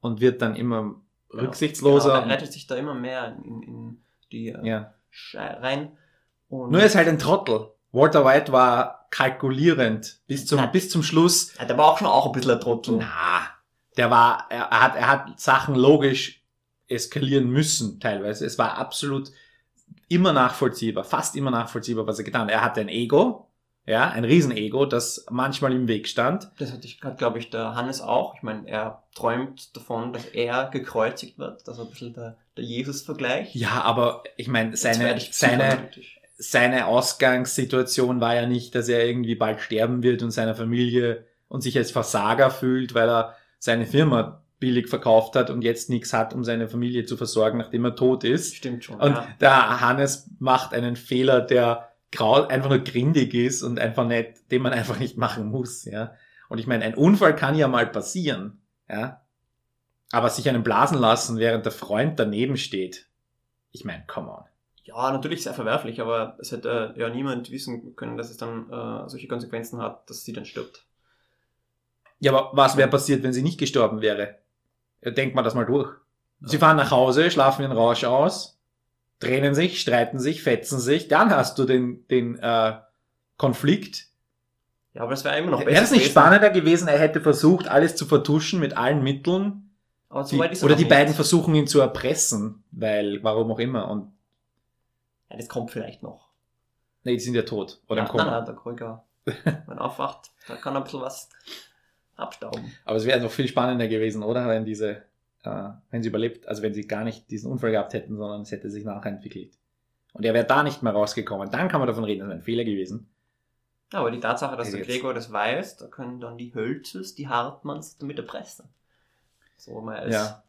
und wird dann immer rücksichtsloser. Genau, er rettet sich da immer mehr in, in die äh, ja. Schei- rein. Und Nur er ist halt ein Trottel. Walter White war kalkulierend bis zum, Na. bis zum Schluss. ja, der war auch schon auch ein bisschen ein Trottel. Na, der war, er, er hat, er hat Sachen logisch eskalieren müssen, teilweise. Es war absolut immer nachvollziehbar, fast immer nachvollziehbar, was er getan hat. Er hatte ein Ego, ja, ein Riesenego, das manchmal im Weg stand. Das hatte ich gerade, glaube ich, der Hannes auch. Ich meine, er träumt davon, dass er gekreuzigt wird. Das ist ein bisschen der, der Jesus-Vergleich. Ja, aber ich meine, seine, ich seine, seine Ausgangssituation war ja nicht, dass er irgendwie bald sterben wird und seiner Familie und sich als Versager fühlt, weil er seine Firma billig verkauft hat und jetzt nichts hat, um seine Familie zu versorgen, nachdem er tot ist. Stimmt schon. Und ja. der Hannes macht einen Fehler, der grau, einfach nur grindig ist und einfach nicht, den man einfach nicht machen muss, ja. Und ich meine, ein Unfall kann ja mal passieren, ja. Aber sich einen blasen lassen, während der Freund daneben steht. Ich meine, come on. ja, natürlich sehr verwerflich, aber es hätte ja niemand wissen können, dass es dann äh, solche Konsequenzen hat, dass sie dann stirbt. Ja, aber was wäre passiert, wenn sie nicht gestorben wäre? Denkt mal das mal durch. Sie fahren nach Hause, schlafen ihren Rausch aus, tränen sich, streiten sich, fetzen sich, dann hast du den, den äh, Konflikt. Ja, aber das wäre immer noch besser. Wäre es nicht spannender gewesen, er hätte versucht, alles zu vertuschen mit allen Mitteln? Die, er oder die nicht. beiden versuchen ihn zu erpressen, weil, warum auch immer. Und Ja, das kommt vielleicht noch. nee, die sind ja tot. Oder ja, im Koma. Nein, nein, der Krüger, wenn er aufwacht, da kann er ein bisschen was abstauben. Aber es wäre noch viel spannender gewesen, oder? Wenn diese, äh, wenn sie überlebt, also wenn sie gar nicht diesen Unfall gehabt hätten, sondern es hätte sich nachher entwickelt. Und er wäre da nicht mehr rausgekommen. Dann kann man davon reden, das wäre ein Fehler gewesen. Ja, aber die Tatsache, dass der Jetzt. Gregor das weiß, da können dann die Hölzes, die Hartmanns damit erpressen. So mal als Ja.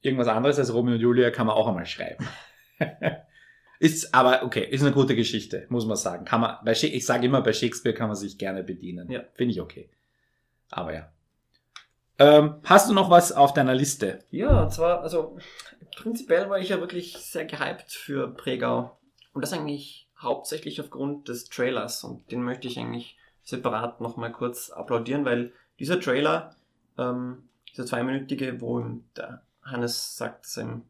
Irgendwas anderes als Romeo und Julia kann man auch einmal schreiben. ist aber, okay, ist eine gute Geschichte, muss man sagen. Kann man, ich sage immer, bei Shakespeare kann man sich gerne bedienen. Ja. Finde ich okay. Aber ja. Ähm, hast du noch was auf deiner Liste? Ja, und zwar, also prinzipiell war ich ja wirklich sehr gehypt für Pregau. Und das eigentlich hauptsächlich aufgrund des Trailers. Und den möchte ich eigentlich separat nochmal kurz applaudieren, weil dieser Trailer, ähm, dieser zweiminütige, wo der Hannes sagt, dass er ein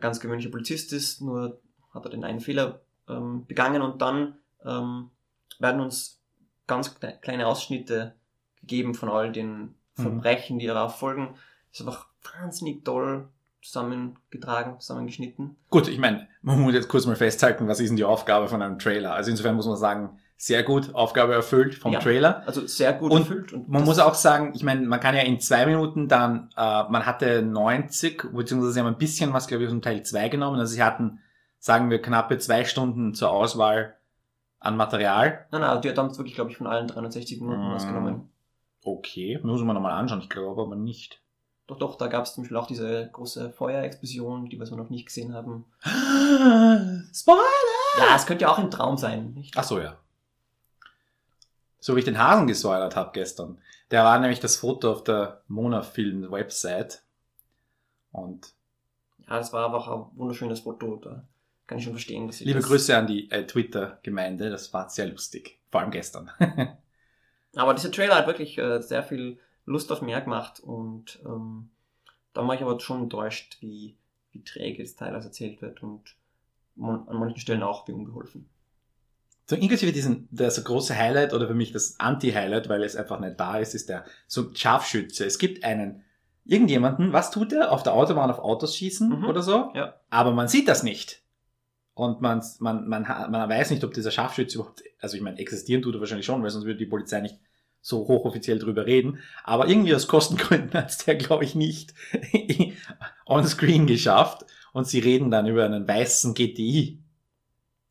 ganz gewöhnlicher Polizist ist, nur hat er den einen Fehler ähm, begangen und dann ähm, werden uns ganz kle- kleine Ausschnitte gegeben von all den. Verbrechen, die darauf folgen. Ist einfach wahnsinnig toll zusammengetragen, zusammengeschnitten. Gut, ich meine, man muss jetzt kurz mal festhalten, was ist denn die Aufgabe von einem Trailer? Also insofern muss man sagen, sehr gut, Aufgabe erfüllt vom Ja. Trailer. Also sehr gut Und erfüllt. Und Man muss auch sagen, ich meine, man kann ja in zwei Minuten dann, äh, man hatte 90, beziehungsweise sie haben ein bisschen was, glaube ich, aus dem Teil 2 genommen. Also sie hatten, sagen wir, knappe zwei Stunden zur Auswahl An Material? Nein, nein, die hat damals wirklich, glaube ich, von allen 360 Minuten Mm. was genommen. Okay, muss man nochmal anschauen. Ich glaube aber nicht. Doch, doch, da gab es zum Beispiel auch diese große Feuerexplosion, die was wir noch nicht gesehen haben. Spoiler! Ja, es könnte ja auch ein Traum sein, nicht? Ach so, ja. So wie ich den Hasen gespoilert habe gestern. Der war nämlich das Foto auf der Mona-Film-Website. Und Ja, das war aber auch ein wunderschönes Foto. Da kann ich schon verstehen, dass sie liebe das... Grüße an die äh, Twitter-Gemeinde. Das war sehr lustig. Vor allem gestern. Aber dieser Trailer hat wirklich äh, sehr viel Lust auf mehr gemacht und ähm, da war ich aber schon enttäuscht, wie, wie träge das teilweise erzählt wird und man, an manchen Stellen auch wie unbeholfen. So inklusive diesen, der so große Highlight oder für mich das Anti-Highlight, weil es einfach nicht da ist, ist der so Scharfschütze. Es gibt einen, irgendjemanden, was tut er? Auf der Autobahn auf Autos schießen Mhm. oder so? Ja. Aber man sieht das nicht. Und man, man, man, man weiß nicht, ob dieser Scharfschütze überhaupt, also ich meine, existieren tut er wahrscheinlich schon, weil sonst würde die Polizei nicht so hochoffiziell drüber reden. Aber irgendwie aus Kostengründen hat es der, glaube ich, nicht on screen geschafft. Und sie reden dann über einen weißen GTI.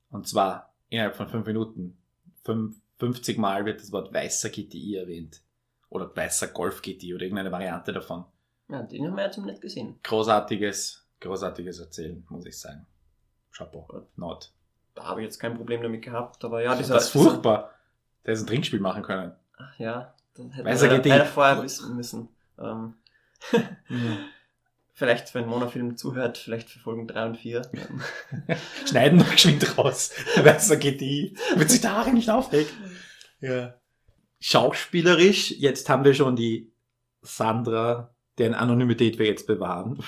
Und zwar innerhalb von fünf Minuten. Fünf, 50 Mal wird das Wort weißer GTI erwähnt. Oder weißer Golf GTI oder irgendeine Variante davon. Ja, den haben wir jetzt nicht gesehen. Großartiges, großartiges Erzählen, muss ich sagen. Chapeau. Not. Da habe ich jetzt kein Problem damit gehabt, aber ja, dieser... das ist furchtbar. Der ist ein Trinkspiel machen können. Ach, ja, das hätten Weißer wir leider, vorher wissen müssen. Ähm, vielleicht, wenn Monofilm zuhört, vielleicht für Folgen 3 und 4. Ähm, Schneiden noch geschwind raus. Weißer GTI. Wird sich Haare nicht aufregen. Ja. Schauspielerisch, jetzt haben wir schon die Sandra, deren Anonymität wir jetzt bewahren.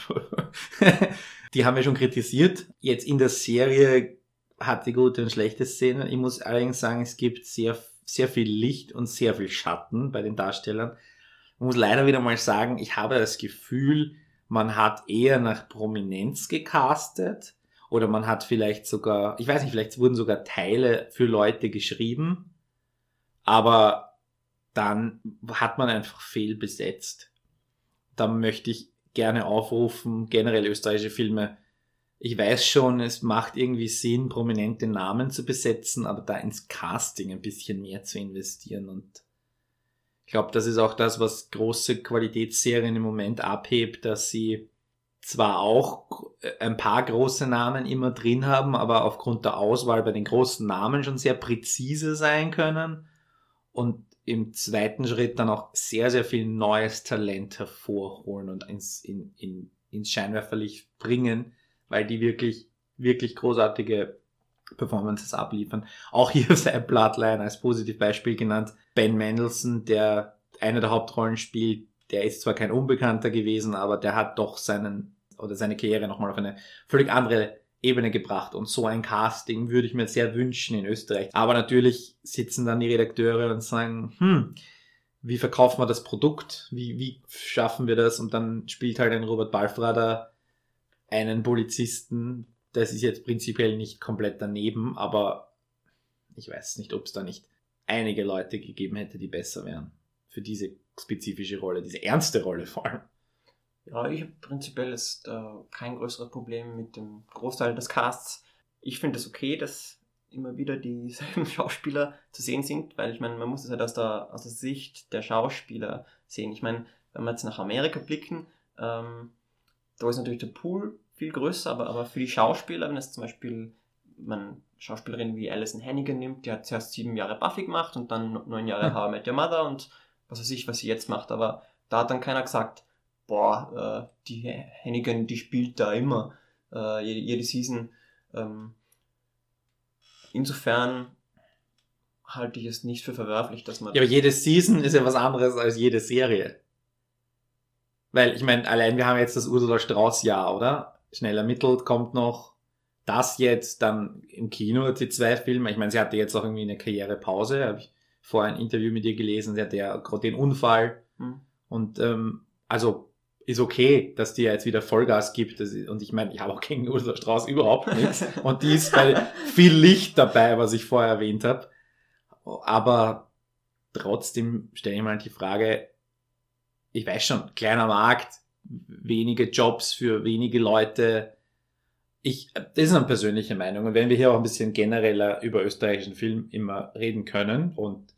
die haben wir schon kritisiert. Jetzt in der Serie hat die gute und schlechte Szenen. Ich muss allerdings sagen, es gibt sehr, sehr viel Licht und sehr viel Schatten bei den Darstellern. Ich muss leider wieder mal sagen, ich habe das Gefühl, man hat eher nach Prominenz gecastet oder man hat vielleicht sogar, ich weiß nicht, vielleicht wurden sogar Teile für Leute geschrieben, aber dann hat man einfach fehlbesetzt. Da möchte ich gerne aufrufen, generell österreichische Filme. Ich weiß schon, es macht irgendwie Sinn, prominente Namen zu besetzen, aber da ins Casting ein bisschen mehr zu investieren und ich glaube, das ist auch das, was große Qualitätsserien im Moment abhebt, dass sie zwar auch ein paar große Namen immer drin haben, aber aufgrund der Auswahl bei den großen Namen schon sehr präzise sein können und im zweiten Schritt dann auch sehr, sehr viel neues Talent hervorholen und ins, in, in, ins Scheinwerferlicht bringen, weil die wirklich, wirklich großartige Performances abliefern. Auch hier sein Bloodline als Positivbeispiel genannt. Ben Mendelssohn, der eine der Hauptrollen spielt, der ist zwar kein Unbekannter gewesen, aber der hat doch seinen oder seine Karriere nochmal auf eine völlig andere Ebene gebracht. Und so ein Casting würde ich mir sehr wünschen in Österreich. Aber natürlich sitzen dann die Redakteure und sagen, hm, wie verkaufen wir das Produkt? Wie, wie schaffen wir das? Und dann spielt halt ein Robert Balfrader einen Polizisten. Das ist jetzt prinzipiell nicht komplett daneben, aber ich weiß nicht, ob es da nicht einige Leute gegeben hätte, die besser wären. Für diese spezifische Rolle, diese ernste Rolle vor allem. Ja, ich habe prinzipiell jetzt äh, kein größeres Problem mit dem Großteil des Casts. Ich finde es okay, dass immer wieder dieselben Schauspieler zu sehen sind, weil ich meine, man muss es halt aus der, aus der Sicht der Schauspieler sehen. Ich meine, wenn wir jetzt nach Amerika blicken, ähm, da ist natürlich der Pool viel größer, aber, aber für die Schauspieler, wenn es zum Beispiel man Schauspielerin wie Alison Hannigan nimmt, die hat zuerst sieben Jahre Buffy gemacht und dann neun Jahre. How I Met Your Mother und was weiß ich, was sie jetzt macht, aber da hat dann keiner gesagt, boah, äh, die Hennigan, die spielt da immer, äh, jede, jede Season. Ähm, insofern halte ich es nicht für verwerflich, dass man. Ja, aber jede Season ist ja was anderes als jede Serie. Weil, ich meine, allein wir haben jetzt das Ursula Strauß-Jahr, oder? Schnell ermittelt kommt noch das jetzt, dann im Kino sie zwei Filme. Ich meine, sie hatte jetzt auch irgendwie eine Karrierepause, habe ich vorher ein Interview mit ihr gelesen, sie hatte ja gerade den Unfall. Hm. Und ähm, also ist okay, dass die ja jetzt wieder Vollgas gibt. Ist, und ich meine, ich habe auch gegen Ursula Strauß überhaupt nichts. Und die ist bei viel Licht dabei, was ich vorher erwähnt habe. Aber trotzdem stelle ich mal die Frage, ich weiß schon, kleiner Markt, wenige Jobs für wenige Leute. ich, das ist eine persönliche Meinung. Und wenn wir hier auch ein bisschen genereller über österreichischen Film immer reden können und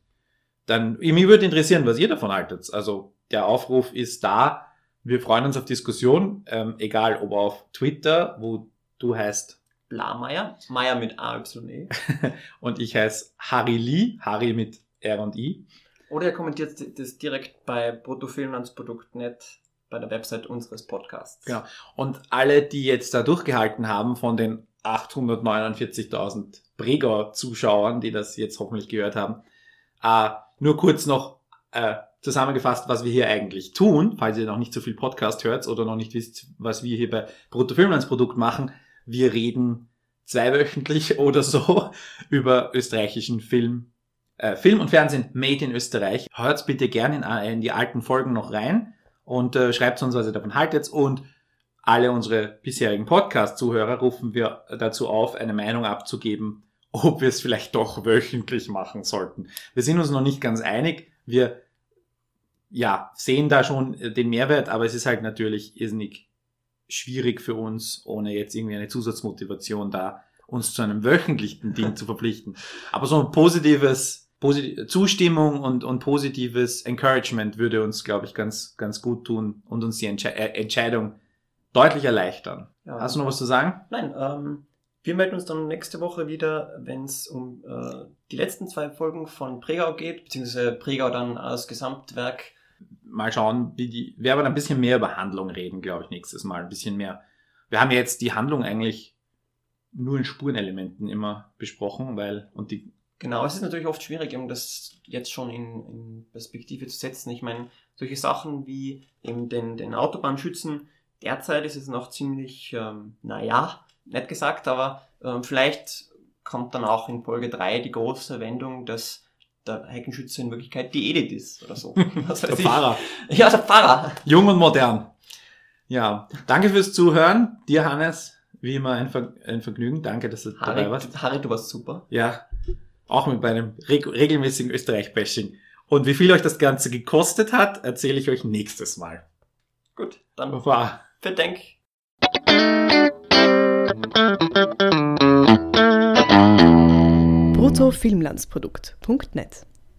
dann, mich würde interessieren, was ihr davon haltet. Also der Aufruf ist da. Wir freuen uns auf Diskussion, ähm, egal ob auf Twitter, wo du heißt Blameyer, Meier mit A, Y, E. und ich heiße Harry Lee, Harry mit R und I. Oder ihr kommentiert das direkt bei bruttofilmlandsprodukt.net bei der Website unseres Podcasts. Genau. Und alle, die jetzt da durchgehalten haben von den 849.000 Bregau-Zuschauern, die das jetzt hoffentlich gehört haben, äh, nur kurz noch äh, zusammengefasst, was wir hier eigentlich tun, falls ihr noch nicht so viel Podcast hört oder noch nicht wisst, was wir hier bei Bruttofilmlandsprodukt machen. Wir reden zweiwöchentlich oder so über österreichischen Film, äh, Film und Fernsehen made in Österreich. Hört bitte gerne in, in die alten Folgen noch rein und äh, schreibt uns, was ihr davon haltet. Und alle unsere bisherigen Podcast-Zuhörer rufen wir dazu auf, eine Meinung abzugeben, ob wir es vielleicht doch wöchentlich machen sollten. Wir sind uns noch nicht ganz einig. Wir ja, sehen da schon den Mehrwert, aber es ist halt natürlich irrsinnig schwierig für uns, ohne jetzt irgendwie eine Zusatzmotivation da, uns zu einem wöchentlichen Ding zu verpflichten. Aber so ein positives Posit Zustimmung und, und positives Encouragement würde uns, glaube ich, ganz, ganz gut tun und uns die Entsche äh, Entscheidung deutlich erleichtern. Ja, Hast du noch was zu sagen? Nein, ähm, wir melden uns dann nächste Woche wieder, wenn es um äh, die letzten zwei Folgen von Pregau geht, beziehungsweise Pregau dann als Gesamtwerk. Mal schauen, wie die, wir werden ein bisschen mehr über Handlung reden, glaube ich, nächstes Mal. Ein bisschen mehr. Wir haben ja jetzt die Handlung eigentlich nur in Spurenelementen immer besprochen, weil, und die Genau, es ist natürlich oft schwierig, um das jetzt schon in, in Perspektive zu setzen. Ich meine, solche Sachen wie eben den, den Autobahnschützen, derzeit ist es noch ziemlich, ähm, naja, nett gesagt, aber ähm, vielleicht kommt dann auch in Folge 3 die große Wendung, dass der Heckenschütze in Wirklichkeit die Edith ist oder so. der Fahrer. Ja, der Fahrer. Jung und modern. Ja, danke fürs Zuhören. Dir, Hannes, wie immer ein, Ver ein Vergnügen. Danke, dass du Harry, dabei warst. Harry, du warst super. Ja, auch mit meinem reg regelmäßigen Österreich-Bashing. Und wie viel euch das Ganze gekostet hat, erzähle ich euch nächstes Mal. Gut, dann war. Verdenk. Bruttofilmlandsprodukt.net